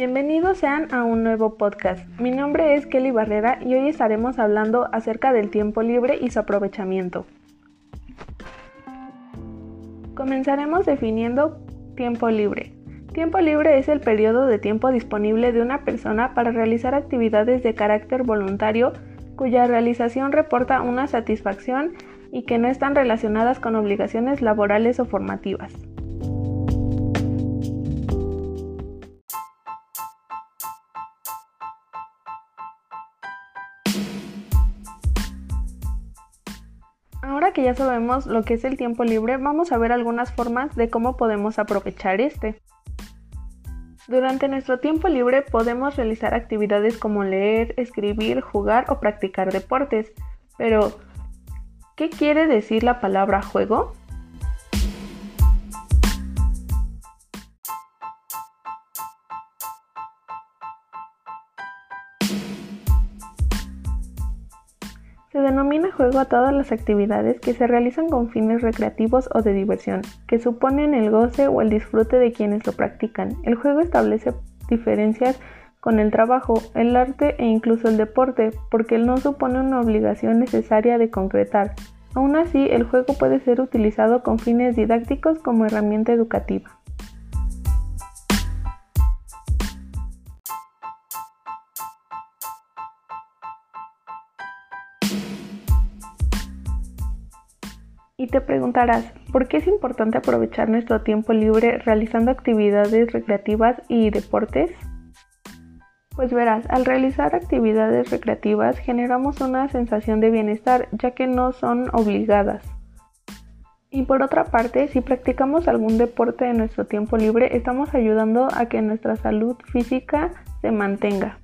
Bienvenidos sean a un nuevo podcast. Mi nombre es Kelly Barrera y hoy estaremos hablando acerca del tiempo libre y su aprovechamiento. Comenzaremos definiendo tiempo libre. Tiempo libre es el periodo de tiempo disponible de una persona para realizar actividades de carácter voluntario cuya realización reporta una satisfacción y que no están relacionadas con obligaciones laborales o formativas. Ahora que ya sabemos lo que es el tiempo libre, vamos a ver algunas formas de cómo podemos aprovechar este. Durante nuestro tiempo libre podemos realizar actividades como leer, escribir, jugar o practicar deportes. Pero, ¿qué quiere decir la palabra juego? Se denomina juego a todas las actividades que se realizan con fines recreativos o de diversión, que suponen el goce o el disfrute de quienes lo practican. El juego establece diferencias con el trabajo, el arte e incluso el deporte, porque él no supone una obligación necesaria de concretar. Aún así, el juego puede ser utilizado con fines didácticos como herramienta educativa. Y te preguntarás, ¿por qué es importante aprovechar nuestro tiempo libre realizando actividades recreativas y deportes? Pues verás, al realizar actividades recreativas generamos una sensación de bienestar ya que no son obligadas. Y por otra parte, si practicamos algún deporte en nuestro tiempo libre, estamos ayudando a que nuestra salud física se mantenga.